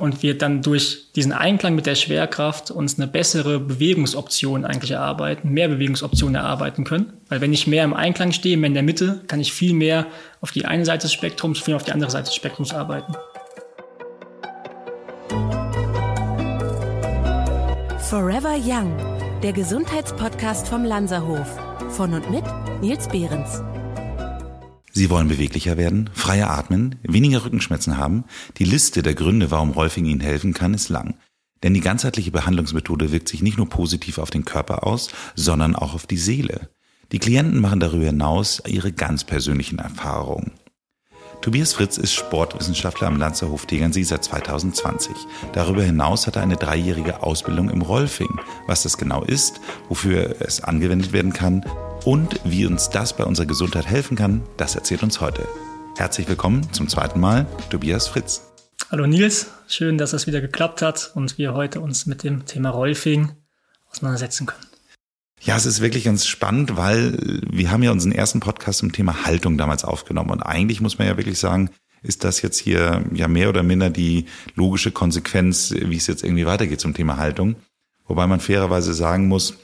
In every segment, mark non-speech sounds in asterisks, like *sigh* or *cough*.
und wir dann durch diesen Einklang mit der Schwerkraft uns eine bessere Bewegungsoption eigentlich erarbeiten, mehr Bewegungsoptionen erarbeiten können. Weil wenn ich mehr im Einklang stehe, mehr in der Mitte, kann ich viel mehr auf die eine Seite des Spektrums, viel mehr auf die andere Seite des Spektrums arbeiten. Forever Young, der Gesundheitspodcast vom Lanzerhof. Von und mit Nils Behrens. Sie wollen beweglicher werden, freier atmen, weniger Rückenschmerzen haben? Die Liste der Gründe, warum Rolfing Ihnen helfen kann, ist lang. Denn die ganzheitliche Behandlungsmethode wirkt sich nicht nur positiv auf den Körper aus, sondern auch auf die Seele. Die Klienten machen darüber hinaus ihre ganz persönlichen Erfahrungen. Tobias Fritz ist Sportwissenschaftler am Lanzerhof Tegernsee seit 2020. Darüber hinaus hat er eine dreijährige Ausbildung im Rolfing. Was das genau ist, wofür es angewendet werden kann und wie uns das bei unserer Gesundheit helfen kann, das erzählt uns heute. Herzlich willkommen zum zweiten Mal, Tobias Fritz. Hallo Nils, schön, dass es wieder geklappt hat und wir heute uns mit dem Thema Rolfing auseinandersetzen können. Ja, es ist wirklich ganz spannend, weil wir haben ja unseren ersten Podcast zum Thema Haltung damals aufgenommen und eigentlich muss man ja wirklich sagen, ist das jetzt hier ja mehr oder minder die logische Konsequenz, wie es jetzt irgendwie weitergeht zum Thema Haltung. Wobei man fairerweise sagen muss,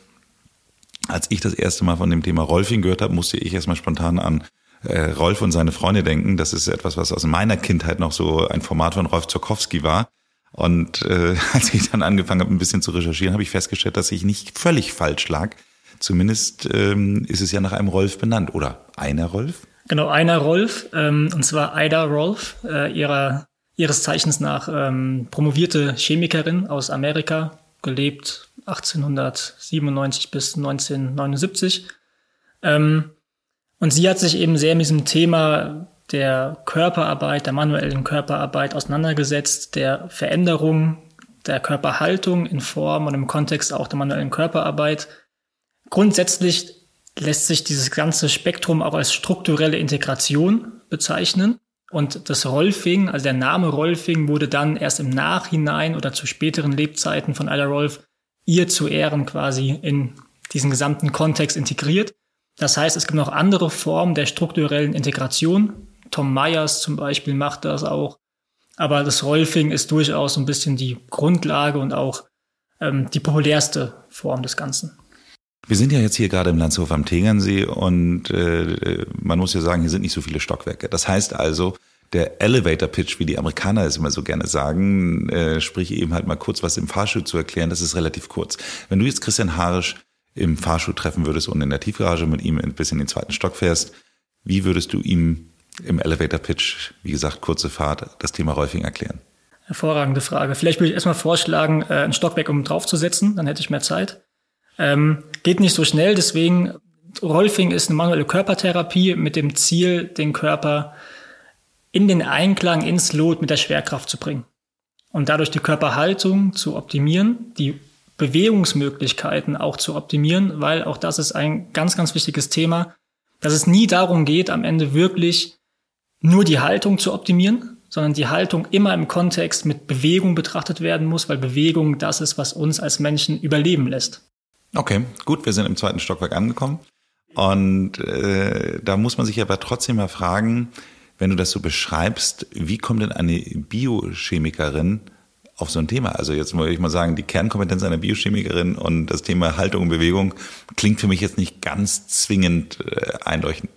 als ich das erste Mal von dem Thema Rolfing gehört habe, musste ich erstmal spontan an äh, Rolf und seine Freunde denken. Das ist etwas, was aus meiner Kindheit noch so ein Format von Rolf Zokowski war. Und äh, *laughs* als ich dann angefangen habe, ein bisschen zu recherchieren, habe ich festgestellt, dass ich nicht völlig falsch lag. Zumindest ähm, ist es ja nach einem Rolf benannt, oder einer Rolf? Genau, einer Rolf, ähm, und zwar Ida Rolf, äh, ihrer, ihres Zeichens nach ähm, promovierte Chemikerin aus Amerika, gelebt 1897 bis 1979. Ähm, und sie hat sich eben sehr mit diesem Thema der Körperarbeit, der manuellen Körperarbeit auseinandergesetzt, der Veränderung der Körperhaltung in Form und im Kontext auch der manuellen Körperarbeit. Grundsätzlich lässt sich dieses ganze Spektrum auch als strukturelle Integration bezeichnen. Und das Rolfing, also der Name Rolfing, wurde dann erst im Nachhinein oder zu späteren Lebzeiten von Ida Rolf ihr zu Ehren quasi in diesen gesamten Kontext integriert. Das heißt, es gibt noch andere Formen der strukturellen Integration. Tom Myers zum Beispiel macht das auch. Aber das Rolfing ist durchaus ein bisschen die Grundlage und auch ähm, die populärste Form des Ganzen. Wir sind ja jetzt hier gerade im Landshof am Tegernsee und äh, man muss ja sagen, hier sind nicht so viele Stockwerke. Das heißt also, der Elevator Pitch, wie die Amerikaner es immer so gerne sagen, äh, sprich eben halt mal kurz was im Fahrstuhl zu erklären, das ist relativ kurz. Wenn du jetzt Christian Harisch im Fahrstuhl treffen würdest und in der Tiefgarage mit ihm ein bisschen in den zweiten Stock fährst, wie würdest du ihm im Elevator Pitch, wie gesagt, kurze Fahrt, das Thema Rolfing erklären? Hervorragende Frage. Vielleicht würde ich erstmal vorschlagen, äh, ein Stockwerk um draufzusetzen, dann hätte ich mehr Zeit. Ähm, geht nicht so schnell, deswegen Rolfing ist eine manuelle Körpertherapie mit dem Ziel, den Körper in den Einklang, ins Lot mit der Schwerkraft zu bringen. Und dadurch die Körperhaltung zu optimieren, die Bewegungsmöglichkeiten auch zu optimieren, weil auch das ist ein ganz, ganz wichtiges Thema, dass es nie darum geht, am Ende wirklich nur die Haltung zu optimieren, sondern die Haltung immer im Kontext mit Bewegung betrachtet werden muss, weil Bewegung das ist, was uns als Menschen überleben lässt. Okay, gut, wir sind im zweiten Stockwerk angekommen. Und äh, da muss man sich aber trotzdem mal fragen, wenn du das so beschreibst, wie kommt denn eine Biochemikerin auf so ein Thema? Also jetzt würde ich mal sagen, die Kernkompetenz einer Biochemikerin und das Thema Haltung und Bewegung klingt für mich jetzt nicht ganz zwingend äh, einleuchtend.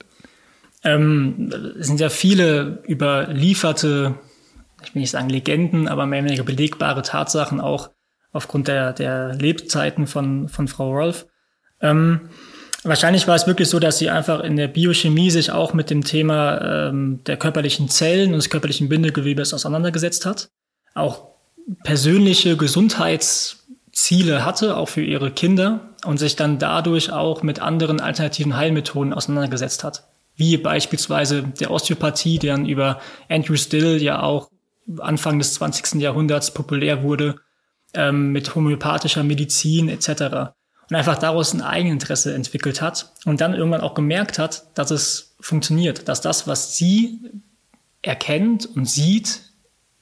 Ähm, es sind ja viele überlieferte, ich will nicht sagen Legenden, aber mehr oder weniger belegbare Tatsachen auch aufgrund der, der Lebzeiten von, von Frau Rolf. Ähm, Wahrscheinlich war es wirklich so, dass sie einfach in der Biochemie sich auch mit dem Thema ähm, der körperlichen Zellen und des körperlichen Bindegewebes auseinandergesetzt hat. Auch persönliche Gesundheitsziele hatte, auch für ihre Kinder und sich dann dadurch auch mit anderen alternativen Heilmethoden auseinandergesetzt hat. Wie beispielsweise der Osteopathie, deren über Andrew Still ja auch Anfang des 20. Jahrhunderts populär wurde, ähm, mit homöopathischer Medizin etc und einfach daraus ein Eigeninteresse entwickelt hat und dann irgendwann auch gemerkt hat, dass es funktioniert, dass das, was sie erkennt und sieht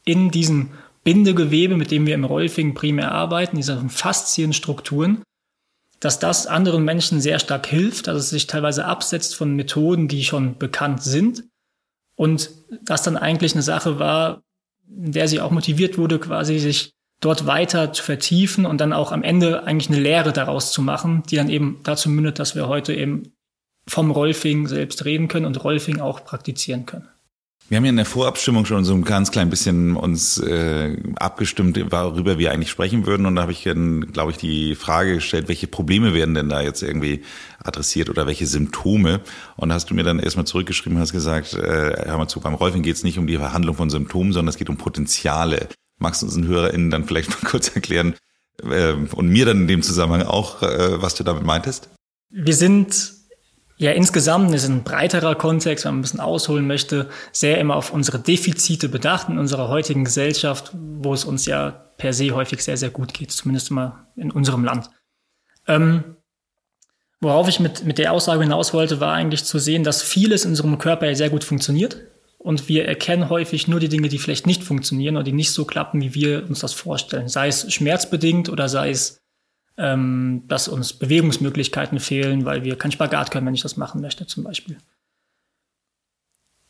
in diesem Bindegewebe, mit dem wir im Rolfing primär arbeiten, diese Faszienstrukturen, dass das anderen Menschen sehr stark hilft, dass es sich teilweise absetzt von Methoden, die schon bekannt sind und das dann eigentlich eine Sache war, in der sie auch motiviert wurde, quasi sich dort weiter zu vertiefen und dann auch am Ende eigentlich eine Lehre daraus zu machen, die dann eben dazu mündet, dass wir heute eben vom Rolfing selbst reden können und Rolfing auch praktizieren können. Wir haben ja in der Vorabstimmung schon so ein ganz klein bisschen uns äh, abgestimmt, worüber wir eigentlich sprechen würden. Und da habe ich dann, glaube ich, die Frage gestellt, welche Probleme werden denn da jetzt irgendwie adressiert oder welche Symptome? Und hast du mir dann erstmal zurückgeschrieben, hast gesagt, äh, hör mal zu, beim Rolfing geht es nicht um die Verhandlung von Symptomen, sondern es geht um Potenziale. Magst du unseren HörerInnen dann vielleicht mal *laughs* kurz erklären äh, und mir dann in dem Zusammenhang auch, äh, was du damit meintest? Wir sind ja insgesamt, das ist ein breiterer Kontext, wenn man ein bisschen ausholen möchte, sehr immer auf unsere Defizite bedacht in unserer heutigen Gesellschaft, wo es uns ja per se häufig sehr, sehr gut geht, zumindest immer in unserem Land. Ähm, worauf ich mit, mit der Aussage hinaus wollte, war eigentlich zu sehen, dass vieles in unserem Körper ja sehr gut funktioniert. Und wir erkennen häufig nur die Dinge, die vielleicht nicht funktionieren oder die nicht so klappen, wie wir uns das vorstellen. Sei es schmerzbedingt oder sei es ähm, dass uns Bewegungsmöglichkeiten fehlen, weil wir keinen Spagat können, wenn ich das machen möchte zum Beispiel.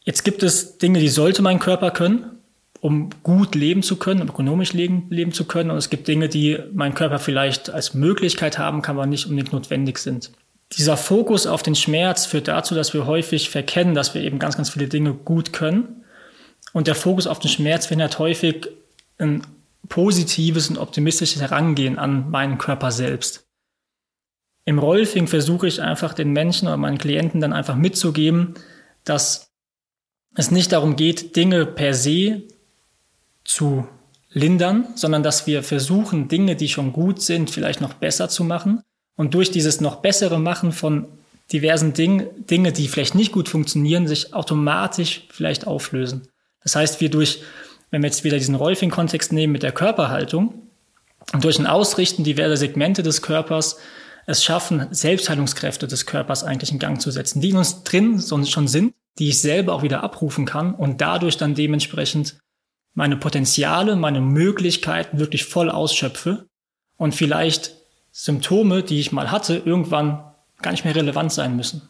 Jetzt gibt es Dinge, die sollte mein Körper können, um gut leben zu können, um ökonomisch leben, leben zu können. Und es gibt Dinge, die mein Körper vielleicht als Möglichkeit haben kann, aber nicht unbedingt notwendig sind. Dieser Fokus auf den Schmerz führt dazu, dass wir häufig verkennen, dass wir eben ganz, ganz viele Dinge gut können. Und der Fokus auf den Schmerz verhindert häufig ein positives und optimistisches Herangehen an meinen Körper selbst. Im Rolfing versuche ich einfach den Menschen oder meinen Klienten dann einfach mitzugeben, dass es nicht darum geht, Dinge per se zu lindern, sondern dass wir versuchen, Dinge, die schon gut sind, vielleicht noch besser zu machen. Und durch dieses noch bessere Machen von diversen Dingen, Dinge, die vielleicht nicht gut funktionieren, sich automatisch vielleicht auflösen. Das heißt, wir durch wenn wir jetzt wieder diesen Rolfing-Kontext nehmen mit der Körperhaltung durch ein Ausrichten diverser Segmente des Körpers es schaffen, Selbstheilungskräfte des Körpers eigentlich in Gang zu setzen, die in uns drin schon sind, die ich selber auch wieder abrufen kann und dadurch dann dementsprechend meine Potenziale, meine Möglichkeiten wirklich voll ausschöpfe und vielleicht Symptome, die ich mal hatte, irgendwann gar nicht mehr relevant sein müssen.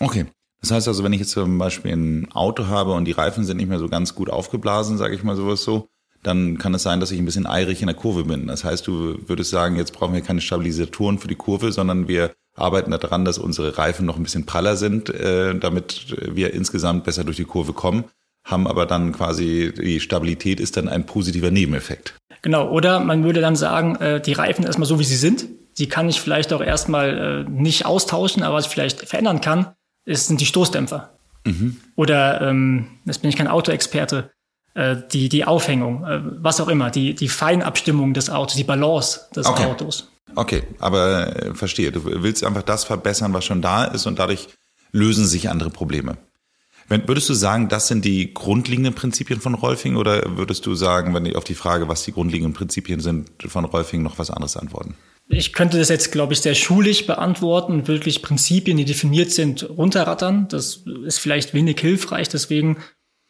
Okay. Das heißt also, wenn ich jetzt zum Beispiel ein Auto habe und die Reifen sind nicht mehr so ganz gut aufgeblasen, sage ich mal sowas so, dann kann es sein, dass ich ein bisschen eirig in der Kurve bin. Das heißt, du würdest sagen, jetzt brauchen wir keine Stabilisatoren für die Kurve, sondern wir arbeiten daran, dass unsere Reifen noch ein bisschen praller sind, äh, damit wir insgesamt besser durch die Kurve kommen, haben aber dann quasi, die Stabilität ist dann ein positiver Nebeneffekt. Genau, oder man würde dann sagen, äh, die Reifen erstmal so, wie sie sind. Die kann ich vielleicht auch erstmal äh, nicht austauschen, aber was ich vielleicht verändern kann, ist, sind die Stoßdämpfer. Mhm. Oder, ähm, jetzt bin ich kein Autoexperte, äh, die, die Aufhängung, äh, was auch immer, die, die Feinabstimmung des Autos, die Balance des okay. Autos. Okay, aber äh, verstehe. Du willst einfach das verbessern, was schon da ist und dadurch lösen sich andere Probleme. Wenn, würdest du sagen, das sind die grundlegenden Prinzipien von Rolfing oder würdest du sagen, wenn ich auf die Frage, was die grundlegenden Prinzipien sind von Rolfing, noch was anderes antworten? Ich könnte das jetzt, glaube ich, sehr schulisch beantworten wirklich Prinzipien, die definiert sind, runterrattern. Das ist vielleicht wenig hilfreich, deswegen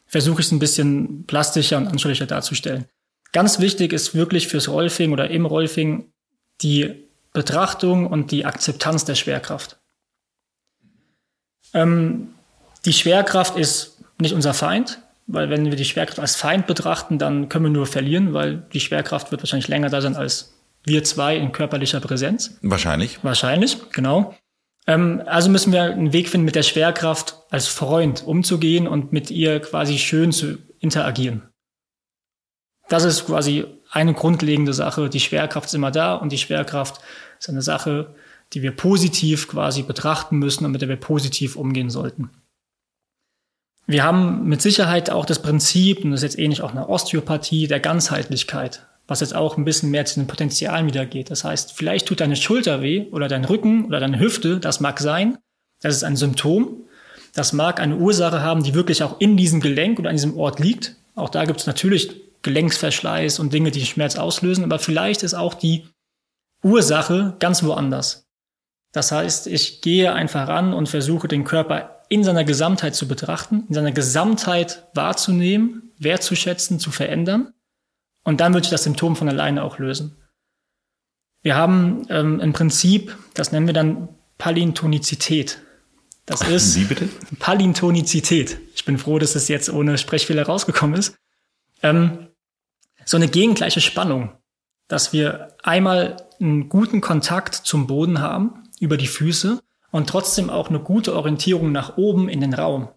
versuche ich es ein bisschen plastischer und anschaulicher darzustellen. Ganz wichtig ist wirklich fürs Rolfing oder im Rolfing die Betrachtung und die Akzeptanz der Schwerkraft. Ähm, die Schwerkraft ist nicht unser Feind, weil wenn wir die Schwerkraft als Feind betrachten, dann können wir nur verlieren, weil die Schwerkraft wird wahrscheinlich länger da sein als wir zwei in körperlicher Präsenz. Wahrscheinlich. Wahrscheinlich, genau. Ähm, also müssen wir einen Weg finden, mit der Schwerkraft als Freund umzugehen und mit ihr quasi schön zu interagieren. Das ist quasi eine grundlegende Sache. Die Schwerkraft ist immer da und die Schwerkraft ist eine Sache, die wir positiv quasi betrachten müssen und mit der wir positiv umgehen sollten. Wir haben mit Sicherheit auch das Prinzip, und das ist jetzt ähnlich auch eine Osteopathie, der Ganzheitlichkeit was jetzt auch ein bisschen mehr zu den Potenzialen wieder geht. Das heißt, vielleicht tut deine Schulter weh oder dein Rücken oder deine Hüfte, das mag sein. Das ist ein Symptom. Das mag eine Ursache haben, die wirklich auch in diesem Gelenk oder an diesem Ort liegt. Auch da gibt es natürlich Gelenksverschleiß und Dinge, die Schmerz auslösen, aber vielleicht ist auch die Ursache ganz woanders. Das heißt, ich gehe einfach ran und versuche den Körper in seiner Gesamtheit zu betrachten, in seiner Gesamtheit wahrzunehmen, wertzuschätzen, zu verändern und dann wird sich das Symptom von alleine auch lösen. Wir haben ähm, im Prinzip, das nennen wir dann Palintonizität. Das ist Wie bitte? Palintonizität. Ich bin froh, dass es jetzt ohne Sprechfehler rausgekommen ist. Ähm, so eine gegengleiche Spannung, dass wir einmal einen guten Kontakt zum Boden haben über die Füße und trotzdem auch eine gute Orientierung nach oben in den Raum.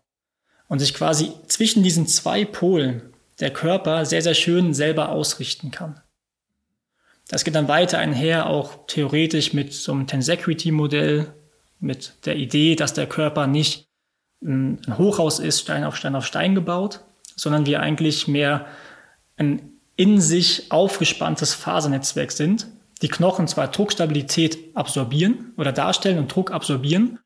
Und sich quasi zwischen diesen zwei Polen der Körper sehr, sehr schön selber ausrichten kann. Das geht dann weiter einher, auch theoretisch mit so einem Tensequity-Modell, mit der Idee, dass der Körper nicht ein Hochhaus ist, Stein auf Stein auf Stein gebaut, sondern wir eigentlich mehr ein in sich aufgespanntes Fasernetzwerk sind, die Knochen zwar Druckstabilität absorbieren oder darstellen und Druck absorbieren,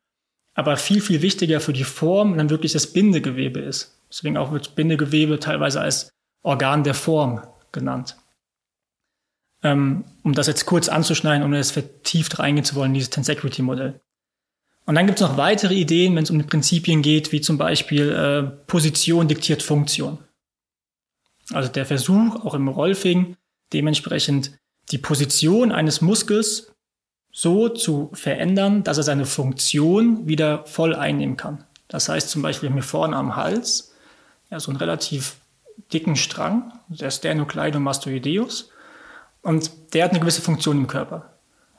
aber viel, viel wichtiger für die Form dann wirklich das Bindegewebe ist. Deswegen auch wird Bindegewebe teilweise als Organ der Form genannt. Ähm, um das jetzt kurz anzuschneiden, ohne jetzt vertieft reingehen zu wollen, dieses Tensequity-Modell. Und dann gibt es noch weitere Ideen, wenn es um die Prinzipien geht, wie zum Beispiel äh, Position diktiert Funktion. Also der Versuch, auch im Rolfing, dementsprechend die Position eines Muskels so zu verändern, dass er seine Funktion wieder voll einnehmen kann. Das heißt zum Beispiel mir vorne am Hals, ja, so einen relativ dicken Strang, der Sternocleidomastoideus, und der hat eine gewisse Funktion im Körper.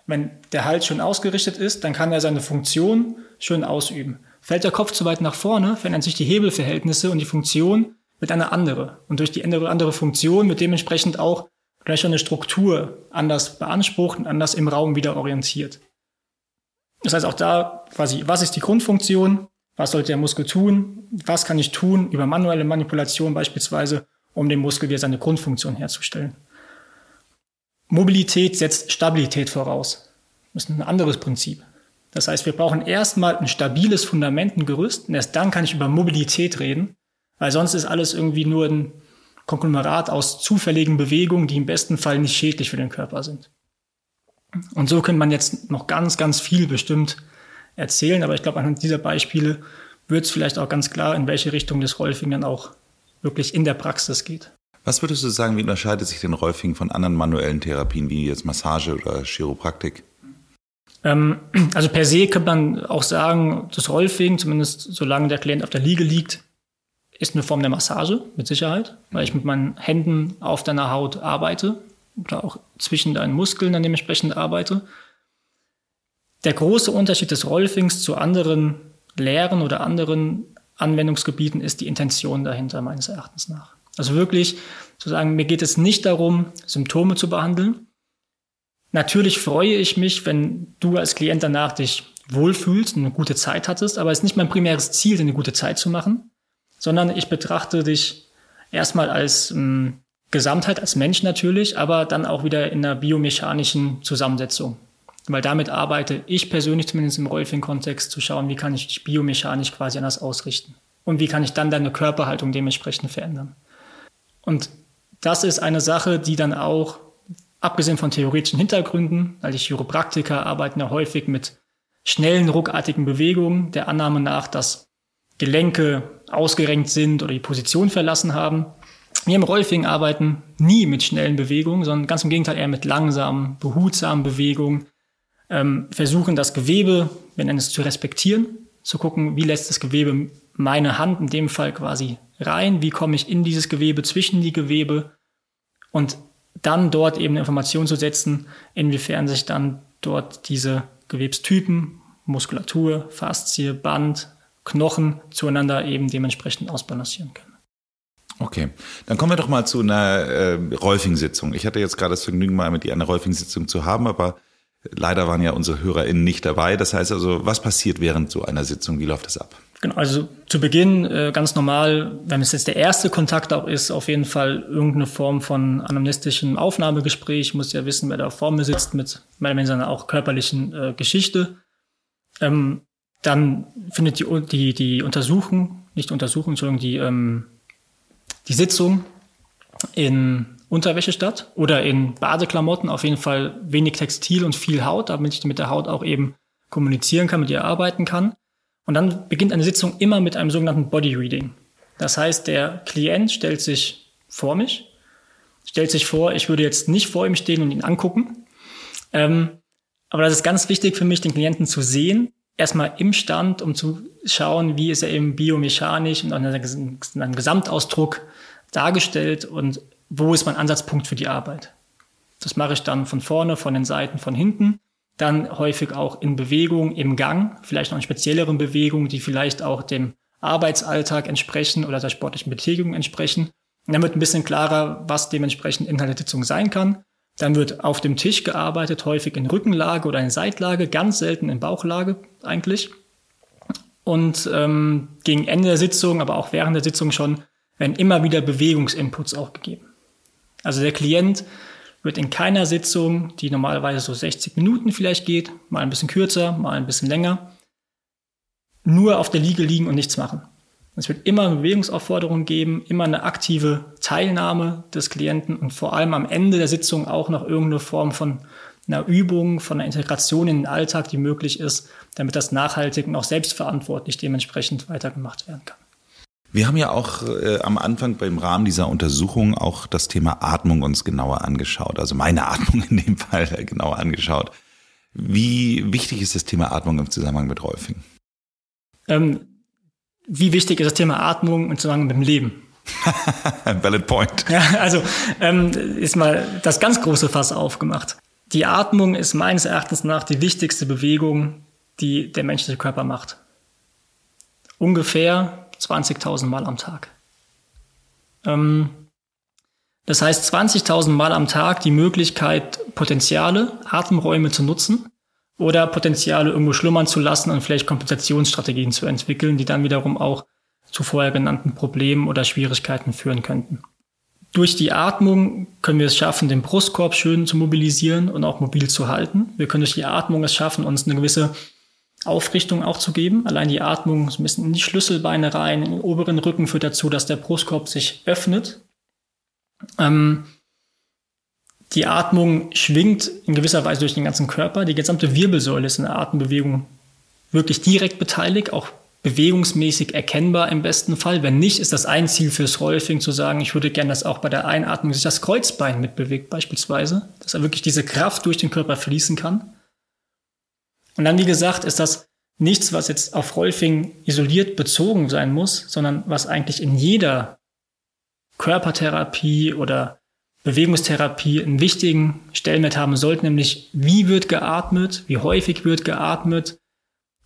Wenn der Hals schön ausgerichtet ist, dann kann er seine Funktion schön ausüben. Fällt der Kopf zu weit nach vorne, verändern sich die Hebelverhältnisse und die Funktion wird eine andere. Und durch die andere, Funktion wird dementsprechend auch eine Struktur anders beansprucht und anders im Raum wieder orientiert. Das heißt auch da quasi, was ist die Grundfunktion? Was sollte der Muskel tun? Was kann ich tun über manuelle Manipulation beispielsweise, um dem Muskel wieder seine Grundfunktion herzustellen? Mobilität setzt Stabilität voraus. Das ist ein anderes Prinzip. Das heißt, wir brauchen erstmal ein stabiles Fundament, ein Gerüst, und erst dann kann ich über Mobilität reden, weil sonst ist alles irgendwie nur ein Konglomerat aus zufälligen Bewegungen, die im besten Fall nicht schädlich für den Körper sind. Und so könnte man jetzt noch ganz, ganz viel bestimmt erzählen, aber ich glaube, anhand dieser Beispiele wird es vielleicht auch ganz klar, in welche Richtung das Rolfing dann auch wirklich in der Praxis geht. Was würdest du sagen, wie unterscheidet sich denn Rolfing von anderen manuellen Therapien wie jetzt Massage oder Chiropraktik? Ähm, also per se könnte man auch sagen, das Rolfing, zumindest solange der Klient auf der Liege liegt, ist eine Form der Massage, mit Sicherheit, weil ich mit meinen Händen auf deiner Haut arbeite oder auch zwischen deinen Muskeln dann dementsprechend arbeite. Der große Unterschied des Rolfings zu anderen Lehren oder anderen Anwendungsgebieten ist die Intention dahinter meines Erachtens nach. Also wirklich zu sagen, mir geht es nicht darum, Symptome zu behandeln. Natürlich freue ich mich, wenn du als Klient danach dich wohlfühlst und eine gute Zeit hattest, aber es ist nicht mein primäres Ziel, eine gute Zeit zu machen, sondern ich betrachte dich erstmal als ähm, Gesamtheit, als Mensch natürlich, aber dann auch wieder in einer biomechanischen Zusammensetzung. Weil damit arbeite ich persönlich zumindest im Rolfing-Kontext zu schauen, wie kann ich dich biomechanisch quasi anders ausrichten. Und wie kann ich dann deine Körperhaltung dementsprechend verändern. Und das ist eine Sache, die dann auch, abgesehen von theoretischen Hintergründen, weil die Chiropraktiker arbeiten ja häufig mit schnellen, ruckartigen Bewegungen, der Annahme nach, dass Gelenke ausgerenkt sind oder die Position verlassen haben. Wir im Rolfing arbeiten nie mit schnellen Bewegungen, sondern ganz im Gegenteil eher mit langsamen, behutsamen Bewegungen. Ähm, versuchen das Gewebe, nennen es zu respektieren, zu gucken, wie lässt das Gewebe meine Hand in dem Fall quasi rein, wie komme ich in dieses Gewebe, zwischen die Gewebe und dann dort eben eine Information zu setzen, inwiefern sich dann dort diese Gewebstypen, Muskulatur, Faszie, Band, Knochen zueinander eben dementsprechend ausbalancieren können. Okay, dann kommen wir doch mal zu einer äh, Rolfing-Sitzung. Ich hatte jetzt gerade das Vergnügen, mal mit dir eine Rolfing-Sitzung zu haben, aber leider waren ja unsere HörerInnen nicht dabei. Das heißt also, was passiert während so einer Sitzung? Wie läuft das ab? Genau, also zu Beginn äh, ganz normal, wenn es jetzt der erste Kontakt auch ist, auf jeden Fall irgendeine Form von anamnestischem Aufnahmegespräch. Ich muss ja wissen, wer da vor mir sitzt mit meiner seiner auch körperlichen äh, Geschichte. Ähm, dann findet die, die, die Untersuchung, nicht Untersuchung, Entschuldigung, die, ähm, die Sitzung in Unterwäsche statt oder in Badeklamotten, auf jeden Fall wenig Textil und viel Haut, damit ich mit der Haut auch eben kommunizieren kann, mit ihr arbeiten kann. Und dann beginnt eine Sitzung immer mit einem sogenannten Body Reading. Das heißt, der Klient stellt sich vor mich, stellt sich vor, ich würde jetzt nicht vor ihm stehen und ihn angucken. Ähm, aber das ist ganz wichtig für mich, den Klienten zu sehen, erstmal im Stand, um zu schauen, wie ist er eben biomechanisch und an einem Gesamtausdruck dargestellt und wo ist mein Ansatzpunkt für die Arbeit. Das mache ich dann von vorne, von den Seiten, von hinten. Dann häufig auch in Bewegung, im Gang, vielleicht noch in spezielleren Bewegungen, die vielleicht auch dem Arbeitsalltag entsprechen oder der sportlichen Betätigung entsprechen. Und dann wird ein bisschen klarer, was dementsprechend Inhalt der Sitzung sein kann. Dann wird auf dem Tisch gearbeitet, häufig in Rückenlage oder in Seitlage, ganz selten in Bauchlage eigentlich. Und ähm, gegen Ende der Sitzung, aber auch während der Sitzung schon, werden immer wieder Bewegungsinputs auch gegeben. Also der Klient wird in keiner Sitzung, die normalerweise so 60 Minuten vielleicht geht, mal ein bisschen kürzer, mal ein bisschen länger, nur auf der Liege liegen und nichts machen. Es wird immer eine Bewegungsaufforderung geben, immer eine aktive Teilnahme des Klienten und vor allem am Ende der Sitzung auch noch irgendeine Form von einer Übung, von einer Integration in den Alltag, die möglich ist, damit das nachhaltig und auch selbstverantwortlich dementsprechend weitergemacht werden kann. Wir haben ja auch äh, am Anfang beim Rahmen dieser Untersuchung auch das Thema Atmung uns genauer angeschaut, also meine *laughs* Atmung in dem Fall genauer angeschaut. Wie wichtig ist das Thema Atmung im Zusammenhang mit Rolfing? Ähm, wie wichtig ist das Thema Atmung im Zusammenhang mit dem Leben? *laughs* Valid point. Ja, also ähm, ist mal das ganz große Fass aufgemacht. Die Atmung ist meines Erachtens nach die wichtigste Bewegung, die der menschliche Körper macht. Ungefähr 20.000 Mal am Tag. Ähm, das heißt 20.000 Mal am Tag die Möglichkeit, Potenziale, Atemräume zu nutzen oder Potenziale irgendwo schlummern zu lassen und vielleicht Kompensationsstrategien zu entwickeln, die dann wiederum auch zu vorher genannten Problemen oder Schwierigkeiten führen könnten. Durch die Atmung können wir es schaffen, den Brustkorb schön zu mobilisieren und auch mobil zu halten. Wir können durch die Atmung es schaffen, uns eine gewisse Aufrichtung auch zu geben. Allein die Atmung so ein bisschen in die Schlüsselbeine rein, in den oberen Rücken führt dazu, dass der Brustkorb sich öffnet. Ähm, die Atmung schwingt in gewisser Weise durch den ganzen Körper. Die gesamte Wirbelsäule ist in der Atembewegung wirklich direkt beteiligt, auch bewegungsmäßig erkennbar im besten Fall. Wenn nicht, ist das ein Ziel fürs Rolfing zu sagen, ich würde gerne, dass auch bei der Einatmung sich das Kreuzbein mitbewegt beispielsweise, dass er wirklich diese Kraft durch den Körper fließen kann. Und dann, wie gesagt, ist das nichts, was jetzt auf Rolfing isoliert bezogen sein muss, sondern was eigentlich in jeder Körpertherapie oder Bewegungstherapie einen wichtigen Stellenwert haben sollte, nämlich wie wird geatmet, wie häufig wird geatmet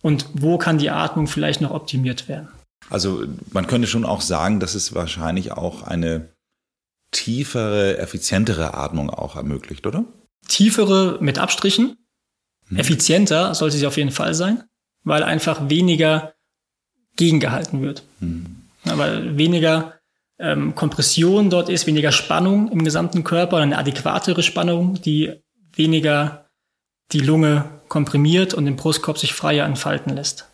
und wo kann die Atmung vielleicht noch optimiert werden. Also man könnte schon auch sagen, dass es wahrscheinlich auch eine tiefere, effizientere Atmung auch ermöglicht, oder? Tiefere mit Abstrichen. Hm. Effizienter sollte sie auf jeden Fall sein, weil einfach weniger gegengehalten wird. Hm. Weil weniger ähm, Kompression dort ist, weniger Spannung im gesamten Körper, eine adäquatere Spannung, die weniger die Lunge komprimiert und den Brustkorb sich freier entfalten lässt.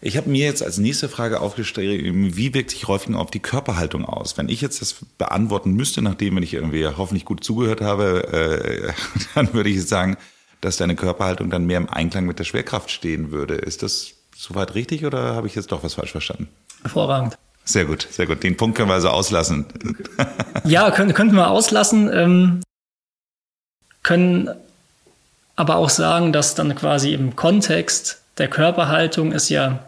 Ich habe mir jetzt als nächste Frage aufgestellt, wie wirkt sich Rolfing auf die Körperhaltung aus? Wenn ich jetzt das beantworten müsste, nachdem wenn ich irgendwie hoffentlich gut zugehört habe, äh, *laughs* dann würde ich sagen, dass deine Körperhaltung dann mehr im Einklang mit der Schwerkraft stehen würde. Ist das soweit richtig oder habe ich jetzt doch was falsch verstanden? Hervorragend. Sehr gut, sehr gut. Den Punkt können wir also auslassen. ja, können, könnten wir auslassen. Ähm, können aber auch sagen, dass dann quasi im Kontext der Körperhaltung es ja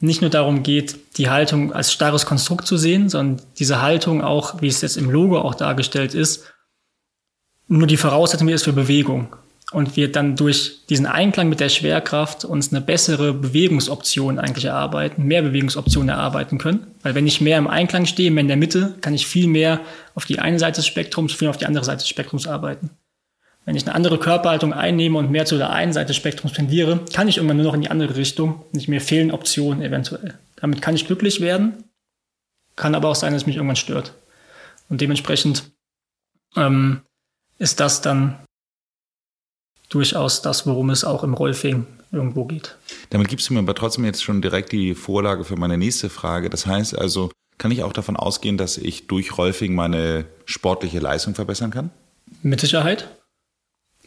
nicht nur darum geht, die Haltung als starres Konstrukt zu sehen, sondern diese Haltung auch, wie es jetzt im Logo auch dargestellt ist, nur die Voraussetzung ist für Bewegung und wir dann durch diesen Einklang mit der Schwerkraft uns eine bessere Bewegungsoption eigentlich erarbeiten, mehr Bewegungsoptionen erarbeiten können. Weil wenn ich mehr im Einklang stehe, mehr in der Mitte, kann ich viel mehr auf die eine Seite des Spektrums, viel mehr auf die andere Seite des Spektrums arbeiten. Wenn ich eine andere Körperhaltung einnehme und mehr zu der einen Seite des Spektrums tendiere, kann ich irgendwann nur noch in die andere Richtung. Nicht mehr fehlen Optionen eventuell. Damit kann ich glücklich werden, kann aber auch sein, dass es mich irgendwann stört. Und dementsprechend ähm, ist das dann durchaus das, worum es auch im Rolfing irgendwo geht. Damit gibst du mir aber trotzdem jetzt schon direkt die Vorlage für meine nächste Frage. Das heißt also, kann ich auch davon ausgehen, dass ich durch Rolfing meine sportliche Leistung verbessern kann? Mit Sicherheit.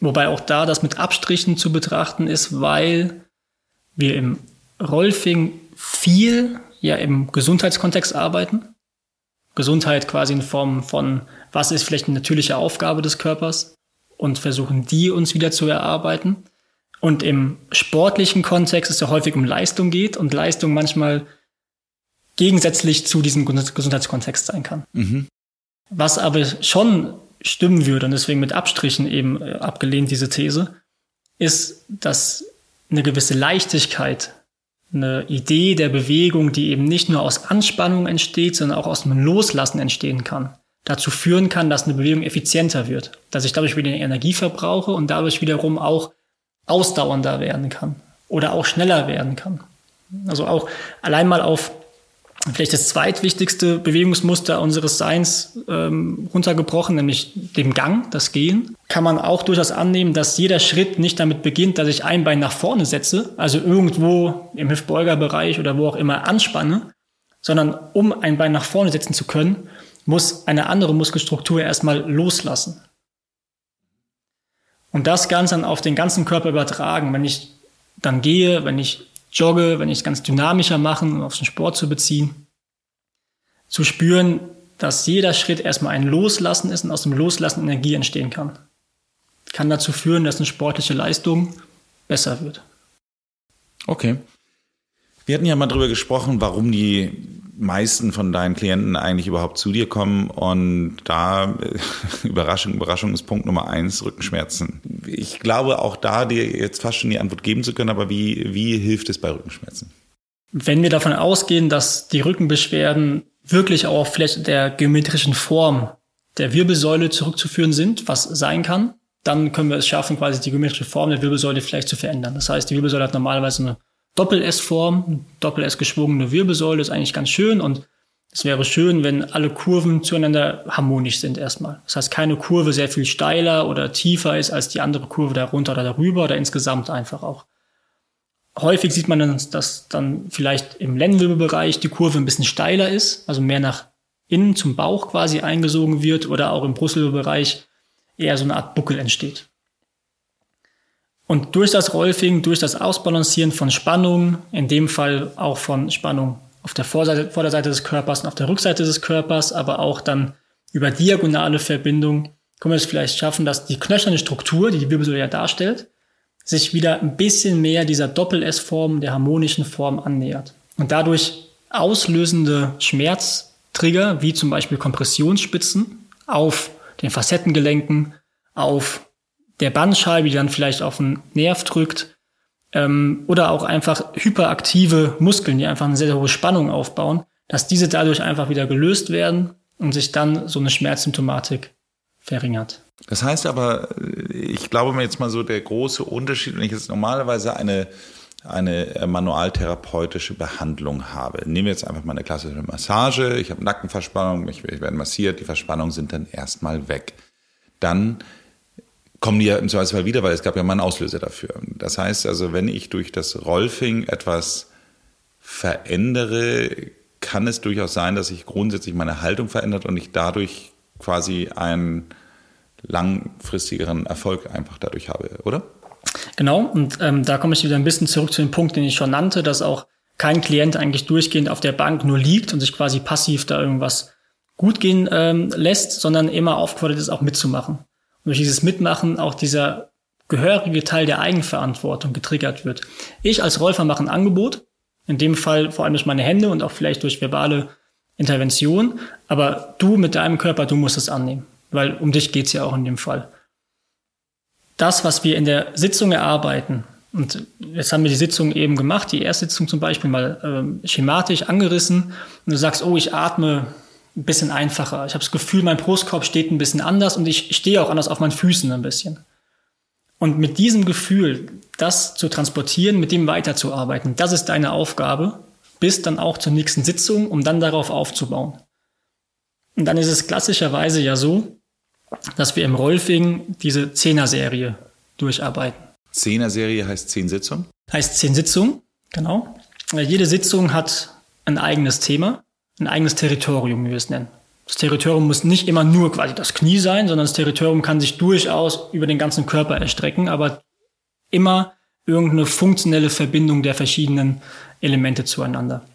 Wobei auch da das mit Abstrichen zu betrachten ist, weil wir im Rolfing viel ja im Gesundheitskontext arbeiten. Gesundheit quasi in Form von, was ist vielleicht eine natürliche Aufgabe des Körpers? Und versuchen die uns wieder zu erarbeiten. Und im sportlichen Kontext es ja häufig um Leistung geht und Leistung manchmal gegensätzlich zu diesem Gesundheitskontext sein kann. Mhm. Was aber schon stimmen würde, und deswegen mit Abstrichen eben äh, abgelehnt diese These, ist, dass eine gewisse Leichtigkeit, eine Idee der Bewegung, die eben nicht nur aus Anspannung entsteht, sondern auch aus einem Loslassen entstehen kann, dazu führen kann, dass eine Bewegung effizienter wird, dass ich dadurch wieder Energie verbrauche und dadurch wiederum auch ausdauernder werden kann oder auch schneller werden kann. Also auch allein mal auf vielleicht das zweitwichtigste Bewegungsmuster unseres Seins ähm, runtergebrochen, nämlich dem Gang, das Gehen, kann man auch durchaus annehmen, dass jeder Schritt nicht damit beginnt, dass ich ein Bein nach vorne setze, also irgendwo im Hüftbeugerbereich oder wo auch immer anspanne, sondern um ein Bein nach vorne setzen zu können, muss eine andere Muskelstruktur erstmal loslassen. Und das Ganze dann auf den ganzen Körper übertragen. Wenn ich dann gehe, wenn ich jogge, wenn ich es ganz dynamischer machen, um auf den Sport zu beziehen, zu spüren, dass jeder Schritt erstmal ein Loslassen ist und aus dem Loslassen Energie entstehen kann. Kann dazu führen, dass eine sportliche Leistung besser wird. Okay. Wir hatten ja mal drüber gesprochen, warum die meisten von deinen Klienten eigentlich überhaupt zu dir kommen. Und da, *laughs* Überraschung, Überraschung ist Punkt Nummer eins, Rückenschmerzen. Ich glaube auch da dir jetzt fast schon die Antwort geben zu können, aber wie, wie hilft es bei Rückenschmerzen? Wenn wir davon ausgehen, dass die Rückenbeschwerden wirklich auch vielleicht der geometrischen Form der Wirbelsäule zurückzuführen sind, was sein kann, dann können wir es schaffen, quasi die geometrische Form der Wirbelsäule vielleicht zu verändern. Das heißt, die Wirbelsäule hat normalerweise eine Doppel-S-Form, Doppel-S geschwungene Wirbelsäule ist eigentlich ganz schön und es wäre schön, wenn alle Kurven zueinander harmonisch sind erstmal. Das heißt, keine Kurve sehr viel steiler oder tiefer ist als die andere Kurve darunter oder darüber oder insgesamt einfach auch. Häufig sieht man dann, dass dann vielleicht im Lendenwirbelbereich die Kurve ein bisschen steiler ist, also mehr nach innen zum Bauch quasi eingesogen wird oder auch im Brustwirbelbereich eher so eine Art Buckel entsteht. Und durch das Rolfing, durch das Ausbalancieren von Spannung, in dem Fall auch von Spannung auf der Vorseite, Vorderseite des Körpers und auf der Rückseite des Körpers, aber auch dann über diagonale Verbindung, können wir es vielleicht schaffen, dass die knöcherne Struktur, die die Wirbelsäule ja darstellt, sich wieder ein bisschen mehr dieser Doppel-S-Form, der harmonischen Form annähert. Und dadurch auslösende Schmerztrigger, wie zum Beispiel Kompressionsspitzen auf den Facettengelenken, auf der Bandscheibe, die dann vielleicht auf den Nerv drückt, ähm, oder auch einfach hyperaktive Muskeln, die einfach eine sehr, sehr hohe Spannung aufbauen, dass diese dadurch einfach wieder gelöst werden und sich dann so eine Schmerzsymptomatik verringert. Das heißt aber, ich glaube mir jetzt mal so, der große Unterschied, wenn ich jetzt normalerweise eine eine manualtherapeutische Behandlung habe. Nehmen wir jetzt einfach mal eine klassische Massage. Ich habe Nackenverspannung, ich, ich werde massiert, die Verspannungen sind dann erstmal weg. Dann kommen die ja im Zweifelsfall wieder, weil es gab ja mal einen Auslöser dafür. Das heißt also, wenn ich durch das Rolfing etwas verändere, kann es durchaus sein, dass sich grundsätzlich meine Haltung verändert und ich dadurch quasi einen langfristigeren Erfolg einfach dadurch habe, oder? Genau, und ähm, da komme ich wieder ein bisschen zurück zu dem Punkt, den ich schon nannte, dass auch kein Klient eigentlich durchgehend auf der Bank nur liegt und sich quasi passiv da irgendwas gut gehen ähm, lässt, sondern immer aufgefordert ist, auch mitzumachen durch dieses Mitmachen auch dieser gehörige Teil der Eigenverantwortung getriggert wird. Ich als Rolfer mache ein Angebot, in dem Fall vor allem durch meine Hände und auch vielleicht durch verbale Intervention, aber du mit deinem Körper, du musst es annehmen, weil um dich geht's ja auch in dem Fall. Das, was wir in der Sitzung erarbeiten, und jetzt haben wir die Sitzung eben gemacht, die erste Sitzung zum Beispiel mal ähm, schematisch angerissen, und du sagst, oh, ich atme ein bisschen einfacher. Ich habe das Gefühl, mein Brustkorb steht ein bisschen anders und ich stehe auch anders auf meinen Füßen ein bisschen. Und mit diesem Gefühl, das zu transportieren, mit dem weiterzuarbeiten, das ist deine Aufgabe, bis dann auch zur nächsten Sitzung, um dann darauf aufzubauen. Und dann ist es klassischerweise ja so, dass wir im Rolfing diese Zehner-Serie durcharbeiten. Zehner-Serie heißt zehn Sitzungen? Heißt zehn Sitzungen, genau. Jede Sitzung hat ein eigenes Thema ein eigenes Territorium, wie wir es nennen. Das Territorium muss nicht immer nur quasi das Knie sein, sondern das Territorium kann sich durchaus über den ganzen Körper erstrecken, aber immer irgendeine funktionelle Verbindung der verschiedenen Elemente zueinander.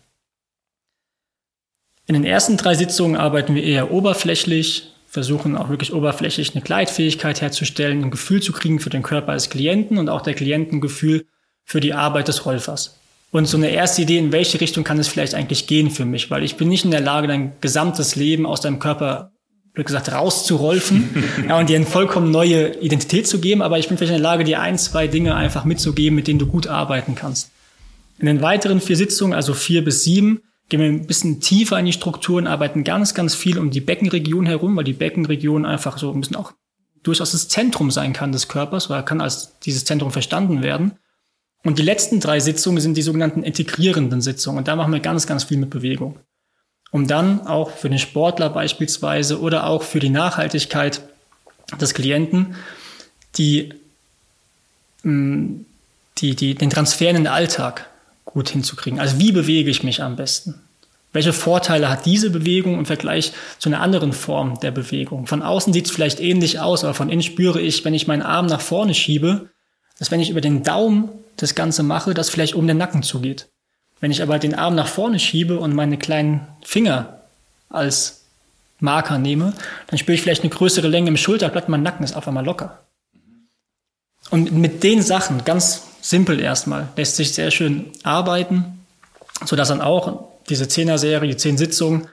In den ersten drei Sitzungen arbeiten wir eher oberflächlich, versuchen auch wirklich oberflächlich eine Gleitfähigkeit herzustellen, ein Gefühl zu kriegen für den Körper des Klienten und auch der Klientengefühl für die Arbeit des Rolfers und so eine erste Idee, in welche Richtung kann es vielleicht eigentlich gehen für mich, weil ich bin nicht in der Lage, dein gesamtes Leben aus deinem Körper blöd gesagt, rauszurolfen *laughs* ja, und dir eine vollkommen neue Identität zu geben. Aber ich bin vielleicht in der Lage, dir ein, zwei Dinge einfach mitzugeben, mit denen du gut arbeiten kannst. In den weiteren vier Sitzungen, also vier bis sieben, gehen wir ein bisschen tiefer in die Strukturen, arbeiten ganz, ganz viel um die Beckenregion herum, weil die Beckenregion einfach so ein bisschen auch durchaus das Zentrum sein kann des Körpers, oder kann als dieses Zentrum verstanden werden. Und die letzten drei Sitzungen sind die sogenannten integrierenden Sitzungen. Und da machen wir ganz, ganz viel mit Bewegung. Um dann auch für den Sportler beispielsweise oder auch für die Nachhaltigkeit des Klienten die, mm, die, die, den Transfer in den Alltag gut hinzukriegen. Also wie bewege ich mich am besten? Welche Vorteile hat diese Bewegung im Vergleich zu einer anderen Form der Bewegung? Von außen sieht es vielleicht ähnlich aus, aber von innen spüre ich, wenn ich meinen Arm nach vorne schiebe, dass wenn ich über den Daumen das Ganze mache, das vielleicht um den Nacken zugeht. Wenn ich aber den Arm nach vorne schiebe und meine kleinen Finger als Marker nehme, dann spüre ich vielleicht eine größere Länge im Schulterblatt, mein Nacken ist auf einmal locker. Und mit den Sachen, ganz simpel erstmal, lässt sich sehr schön arbeiten, sodass dann auch diese Zehner-Serie, die zehn Sitzungen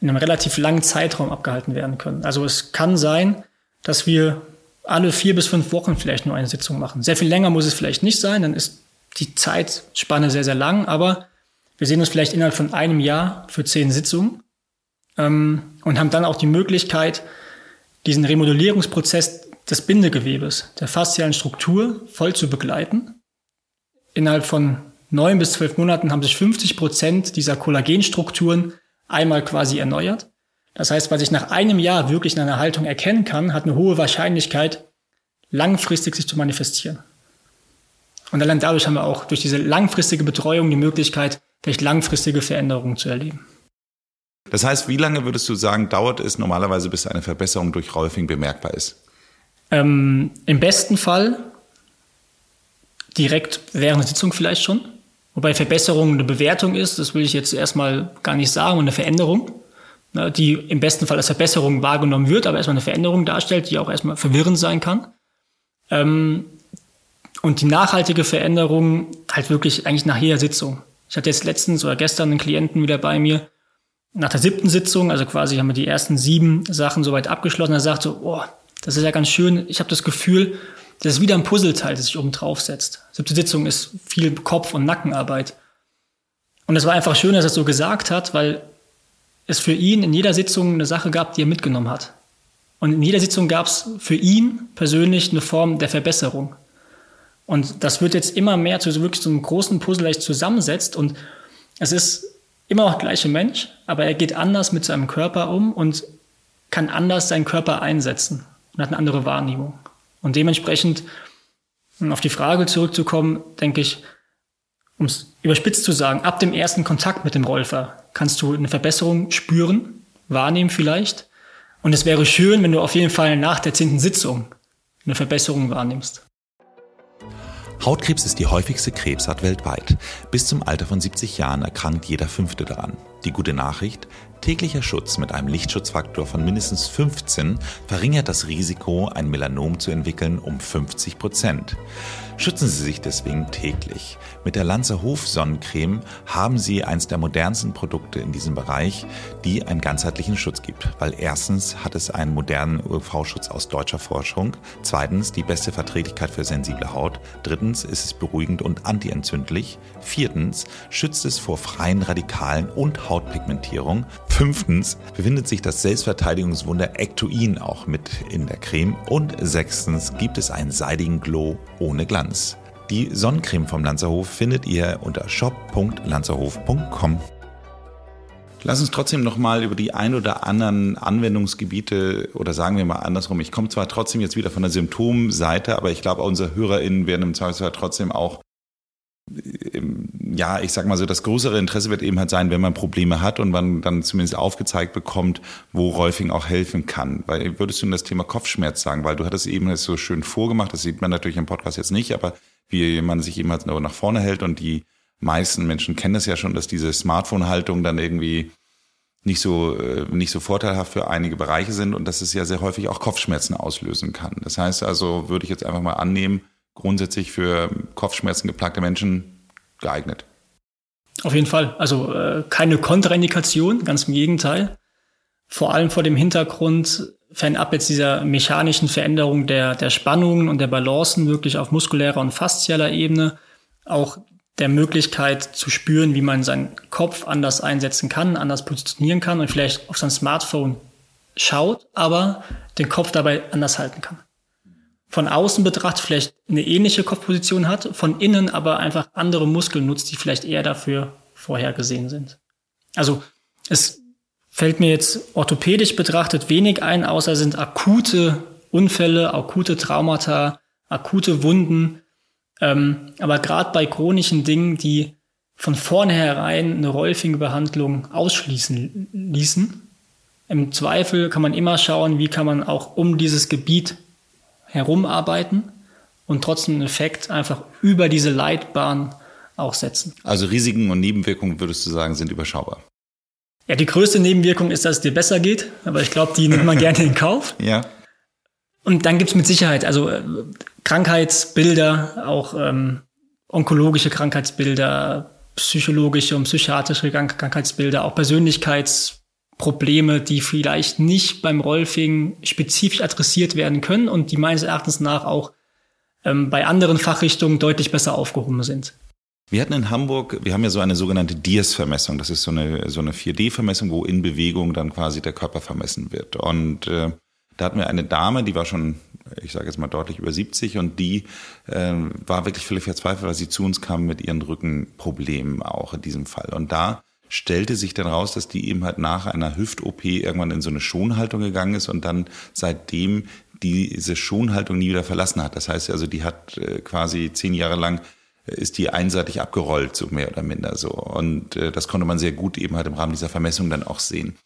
in einem relativ langen Zeitraum abgehalten werden können. Also es kann sein, dass wir alle vier bis fünf Wochen vielleicht nur eine Sitzung machen. Sehr viel länger muss es vielleicht nicht sein, dann ist die Zeitspanne sehr, sehr lang, aber wir sehen uns vielleicht innerhalb von einem Jahr für zehn Sitzungen ähm, und haben dann auch die Möglichkeit, diesen Remodellierungsprozess des Bindegewebes, der faszialen Struktur voll zu begleiten. Innerhalb von neun bis zwölf Monaten haben sich 50 Prozent dieser Kollagenstrukturen einmal quasi erneuert. Das heißt, was ich nach einem Jahr wirklich in einer Haltung erkennen kann, hat eine hohe Wahrscheinlichkeit, langfristig sich zu manifestieren. Und allein dadurch haben wir auch durch diese langfristige Betreuung die Möglichkeit, vielleicht langfristige Veränderungen zu erleben. Das heißt, wie lange würdest du sagen, dauert es normalerweise, bis eine Verbesserung durch Rolfing bemerkbar ist? Ähm, Im besten Fall direkt während der Sitzung vielleicht schon. Wobei Verbesserung eine Bewertung ist, das will ich jetzt erstmal gar nicht sagen, und eine Veränderung, die im besten Fall als Verbesserung wahrgenommen wird, aber erstmal eine Veränderung darstellt, die auch erstmal verwirrend sein kann. Ähm, und die nachhaltige Veränderung halt wirklich eigentlich nach jeder Sitzung. Ich hatte jetzt letztens oder gestern einen Klienten wieder bei mir, nach der siebten Sitzung, also quasi haben wir die ersten sieben Sachen soweit abgeschlossen, er sagte, oh, das ist ja ganz schön, ich habe das Gefühl, das ist wieder ein Puzzleteil, das sich oben drauf setzt. Siebte Sitzung ist viel Kopf- und Nackenarbeit. Und es war einfach schön, dass er es so gesagt hat, weil es für ihn in jeder Sitzung eine Sache gab, die er mitgenommen hat. Und in jeder Sitzung gab es für ihn persönlich eine Form der Verbesserung. Und das wird jetzt immer mehr zu wirklich so einem großen Puzzle, das sich zusammensetzt. Und es ist immer noch der gleiche Mensch, aber er geht anders mit seinem Körper um und kann anders seinen Körper einsetzen und hat eine andere Wahrnehmung. Und dementsprechend, um auf die Frage zurückzukommen, denke ich, um es überspitzt zu sagen, ab dem ersten Kontakt mit dem Rolfer kannst du eine Verbesserung spüren, wahrnehmen vielleicht. Und es wäre schön, wenn du auf jeden Fall nach der zehnten Sitzung eine Verbesserung wahrnimmst. Hautkrebs ist die häufigste Krebsart weltweit. Bis zum Alter von 70 Jahren erkrankt jeder Fünfte daran. Die gute Nachricht, Täglicher Schutz mit einem Lichtschutzfaktor von mindestens 15 verringert das Risiko, ein Melanom zu entwickeln, um 50 Prozent. Schützen Sie sich deswegen täglich. Mit der Lanzer Hof Sonnencreme haben Sie eines der modernsten Produkte in diesem Bereich, die einen ganzheitlichen Schutz gibt. Weil erstens hat es einen modernen UV-Schutz aus deutscher Forschung, zweitens die beste Verträglichkeit für sensible Haut, drittens ist es beruhigend und antientzündlich, viertens schützt es vor freien Radikalen und Hautpigmentierung, fünftens befindet sich das Selbstverteidigungswunder Ectoin auch mit in der Creme und sechstens gibt es einen seidigen Glow ohne Glanz. Lanz. Die Sonnencreme vom Lanzerhof findet ihr unter shop.lanzerhof.com. Lass uns trotzdem nochmal über die ein oder anderen Anwendungsgebiete oder sagen wir mal andersrum. Ich komme zwar trotzdem jetzt wieder von der Symptomseite, aber ich glaube, unsere HörerInnen werden im Zweifelsfall trotzdem auch ja, ich sag mal so, das größere Interesse wird eben halt sein, wenn man Probleme hat und man dann zumindest aufgezeigt bekommt, wo Rolfing auch helfen kann. Weil würdest du das Thema Kopfschmerz sagen, weil du hattest eben das so schön vorgemacht, das sieht man natürlich im Podcast jetzt nicht, aber wie man sich eben halt nach vorne hält und die meisten Menschen kennen das ja schon, dass diese Smartphone-Haltung dann irgendwie nicht so äh, nicht so vorteilhaft für einige Bereiche sind und dass es ja sehr häufig auch Kopfschmerzen auslösen kann. Das heißt also, würde ich jetzt einfach mal annehmen, grundsätzlich für Kopfschmerzen geplagte Menschen geeignet. Auf jeden Fall. Also äh, keine Kontraindikation, ganz im Gegenteil. vor allem vor dem Hintergrund, fernab jetzt dieser mechanischen Veränderung der, der Spannungen und der Balancen wirklich auf muskulärer und faszieller Ebene, auch der Möglichkeit zu spüren, wie man seinen Kopf anders einsetzen kann, anders positionieren kann und vielleicht auf sein Smartphone schaut, aber den Kopf dabei anders halten kann. Von außen betrachtet vielleicht eine ähnliche Kopfposition hat, von innen aber einfach andere Muskeln nutzt, die vielleicht eher dafür vorhergesehen sind. Also es fällt mir jetzt orthopädisch betrachtet wenig ein, außer sind akute Unfälle, akute Traumata, akute Wunden. Ähm, aber gerade bei chronischen Dingen, die von vornherein eine Rolfing-Behandlung ausschließen ließen, im Zweifel kann man immer schauen, wie kann man auch um dieses Gebiet herumarbeiten und trotzdem einen Effekt einfach über diese Leitbahn auch setzen. Also Risiken und Nebenwirkungen würdest du sagen, sind überschaubar? Ja, die größte Nebenwirkung ist, dass es dir besser geht, aber ich glaube, die nimmt man *laughs* gerne in Kauf. Ja. Und dann gibt's mit Sicherheit, also äh, Krankheitsbilder, auch ähm, onkologische Krankheitsbilder, psychologische und psychiatrische Krankheitsbilder, auch Persönlichkeitsprobleme, die vielleicht nicht beim Rolfing spezifisch adressiert werden können und die meines Erachtens nach auch ähm, bei anderen Fachrichtungen deutlich besser aufgehoben sind. Wir hatten in Hamburg, wir haben ja so eine sogenannte DIRS-Vermessung. Das ist so eine, so eine 4D-Vermessung, wo in Bewegung dann quasi der Körper vermessen wird. Und äh, da hatten wir eine Dame, die war schon, ich sage jetzt mal deutlich über 70 und die äh, war wirklich völlig verzweifelt, weil sie zu uns kam mit ihren Rückenproblemen auch in diesem Fall. Und da stellte sich dann raus, dass die eben halt nach einer Hüft-OP irgendwann in so eine Schonhaltung gegangen ist und dann seitdem diese Schonhaltung nie wieder verlassen hat. Das heißt also, die hat äh, quasi zehn Jahre lang ist die einseitig abgerollt, so mehr oder minder so. Und äh, das konnte man sehr gut eben halt im Rahmen dieser Vermessung dann auch sehen.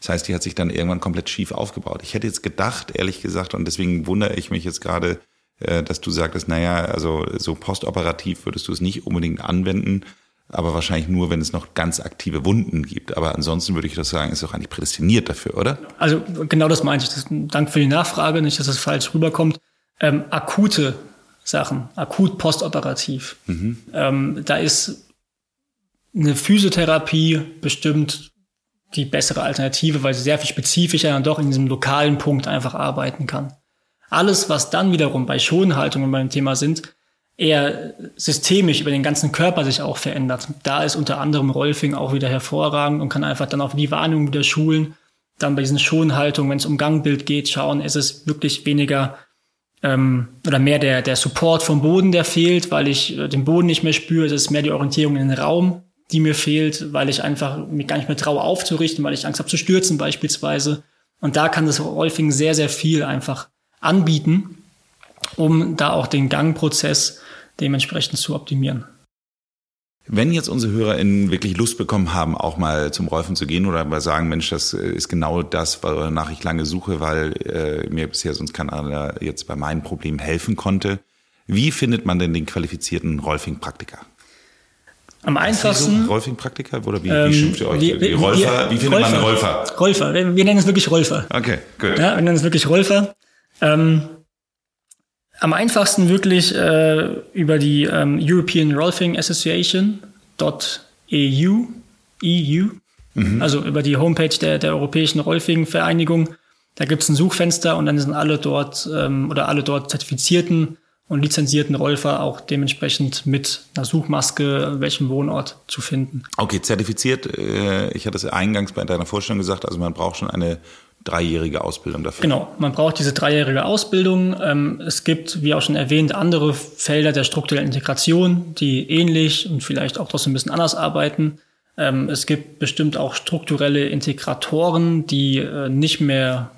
Das heißt, die hat sich dann irgendwann komplett schief aufgebaut. Ich hätte jetzt gedacht, ehrlich gesagt, und deswegen wundere ich mich jetzt gerade, äh, dass du sagtest, naja, also so postoperativ würdest du es nicht unbedingt anwenden, aber wahrscheinlich nur, wenn es noch ganz aktive Wunden gibt. Aber ansonsten würde ich das sagen, ist doch eigentlich prädestiniert dafür, oder? Also genau das meinte ich. Das, Dank für die Nachfrage, nicht, dass das falsch rüberkommt. Ähm, akute Sachen, akut postoperativ. Mhm. Ähm, da ist eine Physiotherapie bestimmt die bessere Alternative, weil sie sehr viel spezifischer dann doch in diesem lokalen Punkt einfach arbeiten kann. Alles, was dann wiederum bei Schonhaltungen beim Thema sind, eher systemisch über den ganzen Körper sich auch verändert. Da ist unter anderem Rolfing auch wieder hervorragend und kann einfach dann auch die Wahrnehmung wieder schulen. Dann bei diesen Schonhaltungen, wenn es um Gangbild geht, schauen, ist es wirklich weniger ähm, oder mehr der, der Support vom Boden, der fehlt, weil ich äh, den Boden nicht mehr spüre. Es ist mehr die Orientierung in den Raum, die mir fehlt, weil ich einfach mich gar nicht mehr traue aufzurichten, weil ich Angst habe zu stürzen beispielsweise. Und da kann das Rolfing sehr, sehr viel einfach anbieten, um da auch den Gangprozess dementsprechend zu optimieren. Wenn jetzt unsere HörerInnen wirklich Lust bekommen haben, auch mal zum Rolfen zu gehen oder mal sagen, Mensch, das äh, ist genau das, wonach ich lange suche, weil äh, mir bisher sonst keiner jetzt bei meinem Problem helfen konnte. Wie findet man denn den qualifizierten Rolfing-Praktiker? Am einfachsten. So Rolfing-Praktiker oder wie, ähm, wie schimpft ihr euch? Die, die Rolfer? Wie findet Rolfer, man Rolfer? Rolfer. Wir, wir nennen es wirklich Rolfer. Okay, gut. Ja, wir nennen es wirklich Rolfer. Ähm, am einfachsten wirklich äh, über die ähm, European Rolfing Association .eu, EU, mhm. also über die Homepage der, der Europäischen Rolfing Vereinigung. Da gibt es ein Suchfenster und dann sind alle dort ähm, oder alle dort zertifizierten und lizenzierten Rolfer auch dementsprechend mit einer Suchmaske, welchem Wohnort zu finden. Okay, zertifiziert. Äh, ich hatte es eingangs bei deiner Vorstellung gesagt, also man braucht schon eine dreijährige Ausbildung dafür. Genau, man braucht diese dreijährige Ausbildung. Ähm, es gibt, wie auch schon erwähnt, andere Felder der strukturellen Integration, die ähnlich und vielleicht auch trotzdem ein bisschen anders arbeiten. Ähm, es gibt bestimmt auch strukturelle Integratoren, die äh, nicht mehr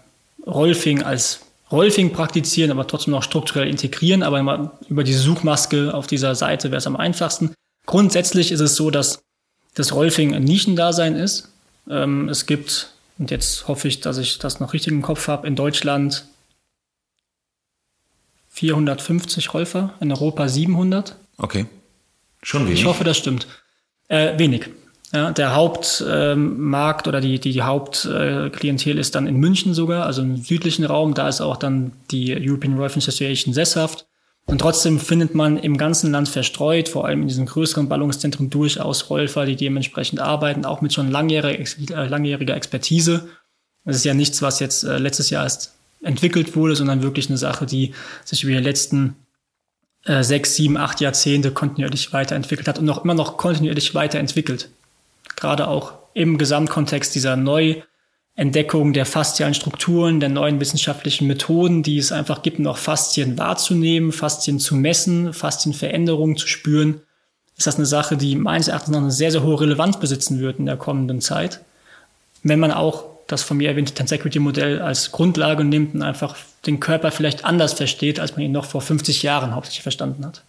Rolfing als Rolfing praktizieren, aber trotzdem noch strukturell integrieren. Aber über diese Suchmaske auf dieser Seite wäre es am einfachsten. Grundsätzlich ist es so, dass das Rolfing ein Nischendasein ist. Ähm, es gibt und jetzt hoffe ich, dass ich das noch richtig im Kopf habe. In Deutschland 450 Rolfer, in Europa 700. Okay. Schon wenig. Ich hoffe, das stimmt. Äh, wenig. Ja, der Hauptmarkt ähm, oder die, die, Hauptklientel äh, ist dann in München sogar, also im südlichen Raum. Da ist auch dann die European Rolfing Association sesshaft. Und trotzdem findet man im ganzen Land verstreut, vor allem in diesen größeren Ballungszentren, durchaus Rolfer, die dementsprechend arbeiten, auch mit schon langjähriger, äh, langjähriger Expertise. Das ist ja nichts, was jetzt äh, letztes Jahr erst entwickelt wurde, sondern wirklich eine Sache, die sich über die letzten äh, sechs, sieben, acht Jahrzehnte kontinuierlich weiterentwickelt hat und noch immer noch kontinuierlich weiterentwickelt. Gerade auch im Gesamtkontext dieser Neuentdeckung der faszialen Strukturen, der neuen wissenschaftlichen Methoden, die es einfach gibt, noch Faszien wahrzunehmen, Faszien zu messen, Faszienveränderungen zu spüren, ist das eine Sache, die meines Erachtens noch eine sehr, sehr hohe Relevanz besitzen wird in der kommenden Zeit. Wenn man auch das von mir erwähnte Tensegrity-Modell als Grundlage nimmt und einfach den Körper vielleicht anders versteht, als man ihn noch vor 50 Jahren hauptsächlich verstanden hat.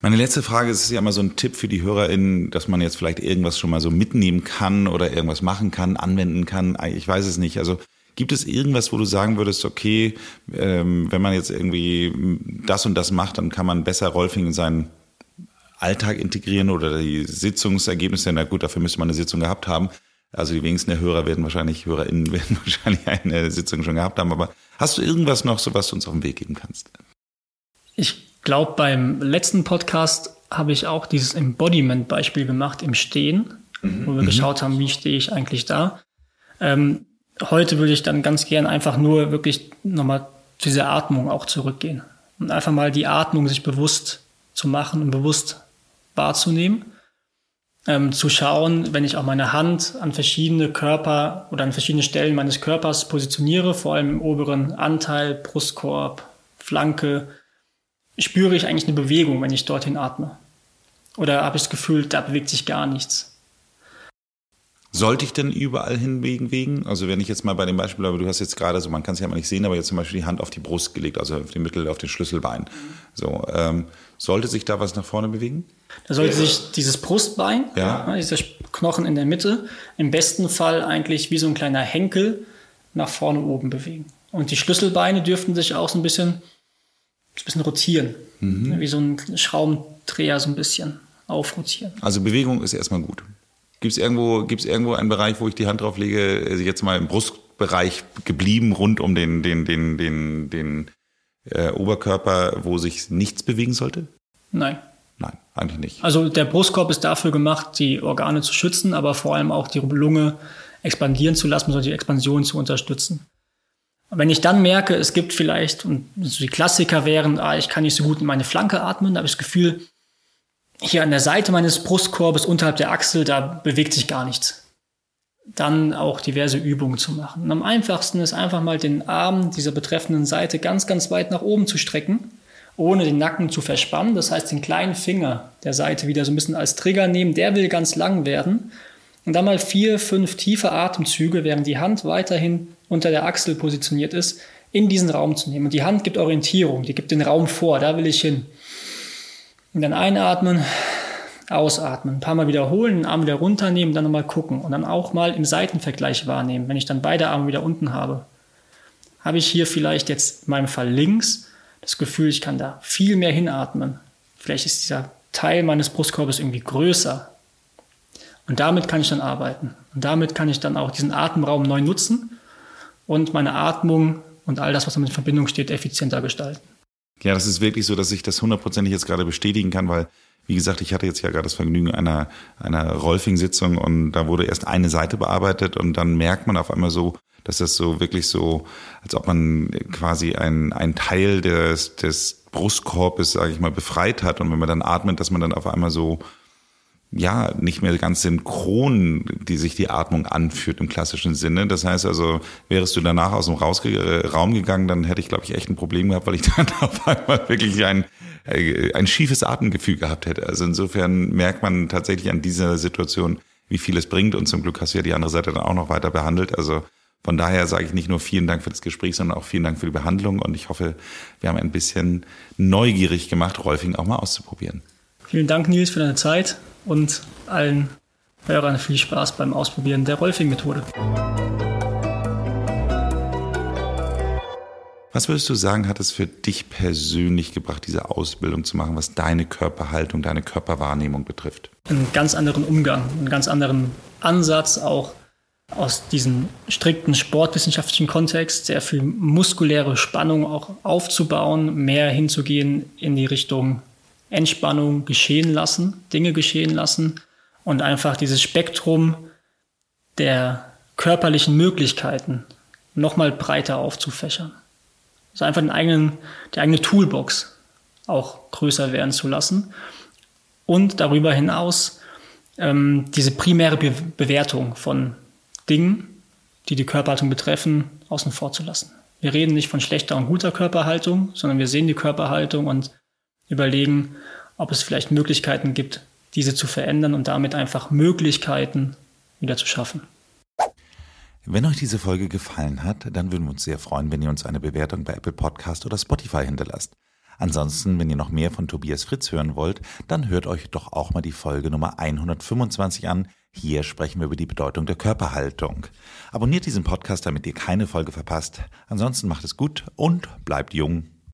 Meine letzte Frage ist ja immer so ein Tipp für die HörerInnen, dass man jetzt vielleicht irgendwas schon mal so mitnehmen kann oder irgendwas machen kann, anwenden kann. Ich weiß es nicht. Also gibt es irgendwas, wo du sagen würdest, okay, ähm, wenn man jetzt irgendwie das und das macht, dann kann man besser Rolfing in seinen Alltag integrieren oder die Sitzungsergebnisse, na gut, dafür müsste man eine Sitzung gehabt haben. Also die wenigsten der Hörer werden wahrscheinlich, HörerInnen *laughs* werden wahrscheinlich eine Sitzung schon gehabt haben. Aber hast du irgendwas noch, so was du uns auf den Weg geben kannst? Ich glaube, beim letzten Podcast habe ich auch dieses Embodiment-Beispiel gemacht im Stehen, mhm. wo wir mhm. geschaut haben, wie stehe ich eigentlich da. Ähm, heute würde ich dann ganz gern einfach nur wirklich nochmal zu dieser Atmung auch zurückgehen und einfach mal die Atmung sich bewusst zu machen und bewusst wahrzunehmen ähm, zu schauen, wenn ich auch meine Hand an verschiedene Körper oder an verschiedene Stellen meines Körpers positioniere, vor allem im oberen Anteil, Brustkorb, Flanke, spüre ich eigentlich eine Bewegung, wenn ich dorthin atme. Oder habe ich das Gefühl, da bewegt sich gar nichts. Sollte ich denn überall hinwegen? Also wenn ich jetzt mal bei dem Beispiel, aber du hast jetzt gerade so, man kann es ja mal nicht sehen, aber jetzt zum Beispiel die Hand auf die Brust gelegt, also auf die Mittel, auf den Schlüsselbein. So, ähm, sollte sich da was nach vorne bewegen? Da sollte sich dieses Brustbein, ja. dieser Knochen in der Mitte, im besten Fall eigentlich wie so ein kleiner Henkel nach vorne oben bewegen. Und die Schlüsselbeine dürften sich auch so ein bisschen, ein bisschen rotieren, mhm. wie so ein Schraubendreher so ein bisschen aufrotieren. Also Bewegung ist erstmal gut. Gibt es irgendwo, gibt's irgendwo einen Bereich, wo ich die Hand drauf lege, also jetzt mal im Brustbereich geblieben, rund um den, den, den, den, den äh, Oberkörper, wo sich nichts bewegen sollte? Nein. Nein, eigentlich nicht. Also der Brustkorb ist dafür gemacht, die Organe zu schützen, aber vor allem auch die Lunge expandieren zu lassen, also die Expansion zu unterstützen. Wenn ich dann merke, es gibt vielleicht, und die Klassiker wären, ah, ich kann nicht so gut in meine Flanke atmen, da habe ich das Gefühl, hier an der Seite meines Brustkorbes unterhalb der Achsel, da bewegt sich gar nichts. Dann auch diverse Übungen zu machen. Und am einfachsten ist einfach mal den Arm dieser betreffenden Seite ganz, ganz weit nach oben zu strecken, ohne den Nacken zu verspannen. Das heißt, den kleinen Finger der Seite wieder so ein bisschen als Trigger nehmen. Der will ganz lang werden. Und dann mal vier, fünf tiefe Atemzüge, während die Hand weiterhin unter der Achsel positioniert ist, in diesen Raum zu nehmen. Und die Hand gibt Orientierung, die gibt den Raum vor, da will ich hin. Und dann einatmen, ausatmen, ein paar Mal wiederholen, den Arm wieder runternehmen, dann nochmal gucken und dann auch mal im Seitenvergleich wahrnehmen. Wenn ich dann beide Arme wieder unten habe, habe ich hier vielleicht jetzt in meinem Fall links das Gefühl, ich kann da viel mehr hinatmen. Vielleicht ist dieser Teil meines Brustkorbes irgendwie größer. Und damit kann ich dann arbeiten. Und damit kann ich dann auch diesen Atemraum neu nutzen und meine Atmung und all das, was damit in Verbindung steht, effizienter gestalten. Ja, das ist wirklich so, dass ich das hundertprozentig jetzt gerade bestätigen kann, weil, wie gesagt, ich hatte jetzt ja gerade das Vergnügen einer, einer Rolfing-Sitzung und da wurde erst eine Seite bearbeitet und dann merkt man auf einmal so, dass das so wirklich so, als ob man quasi ein, ein Teil des, des Brustkorbes, sage ich mal, befreit hat und wenn man dann atmet, dass man dann auf einmal so ja, nicht mehr ganz synchron, die sich die Atmung anführt im klassischen Sinne. Das heißt also, wärst du danach aus dem Rausge äh, Raum gegangen, dann hätte ich, glaube ich, echt ein Problem gehabt, weil ich *laughs* dann auf einmal wirklich ein, äh, ein schiefes Atemgefühl gehabt hätte. Also insofern merkt man tatsächlich an dieser Situation, wie viel es bringt. Und zum Glück hast du ja die andere Seite dann auch noch weiter behandelt. Also von daher sage ich nicht nur vielen Dank für das Gespräch, sondern auch vielen Dank für die Behandlung. Und ich hoffe, wir haben ein bisschen neugierig gemacht, Rolfing auch mal auszuprobieren. Vielen Dank, Nils, für deine Zeit und allen Hörern viel Spaß beim Ausprobieren der Rolfing-Methode. Was würdest du sagen, hat es für dich persönlich gebracht, diese Ausbildung zu machen, was deine Körperhaltung, deine Körperwahrnehmung betrifft? Einen ganz anderen Umgang, einen ganz anderen Ansatz, auch aus diesem strikten sportwissenschaftlichen Kontext, sehr viel muskuläre Spannung auch aufzubauen, mehr hinzugehen in die Richtung Entspannung geschehen lassen, Dinge geschehen lassen und einfach dieses Spektrum der körperlichen Möglichkeiten nochmal breiter aufzufächern. Also einfach den eigenen, die eigene Toolbox auch größer werden zu lassen und darüber hinaus ähm, diese primäre Be Bewertung von Dingen, die die Körperhaltung betreffen, außen vor zu lassen. Wir reden nicht von schlechter und guter Körperhaltung, sondern wir sehen die Körperhaltung und überlegen, ob es vielleicht Möglichkeiten gibt, diese zu verändern und damit einfach Möglichkeiten wieder zu schaffen. Wenn euch diese Folge gefallen hat, dann würden wir uns sehr freuen, wenn ihr uns eine Bewertung bei Apple Podcast oder Spotify hinterlasst. Ansonsten, wenn ihr noch mehr von Tobias Fritz hören wollt, dann hört euch doch auch mal die Folge Nummer 125 an. Hier sprechen wir über die Bedeutung der Körperhaltung. Abonniert diesen Podcast, damit ihr keine Folge verpasst. Ansonsten macht es gut und bleibt jung.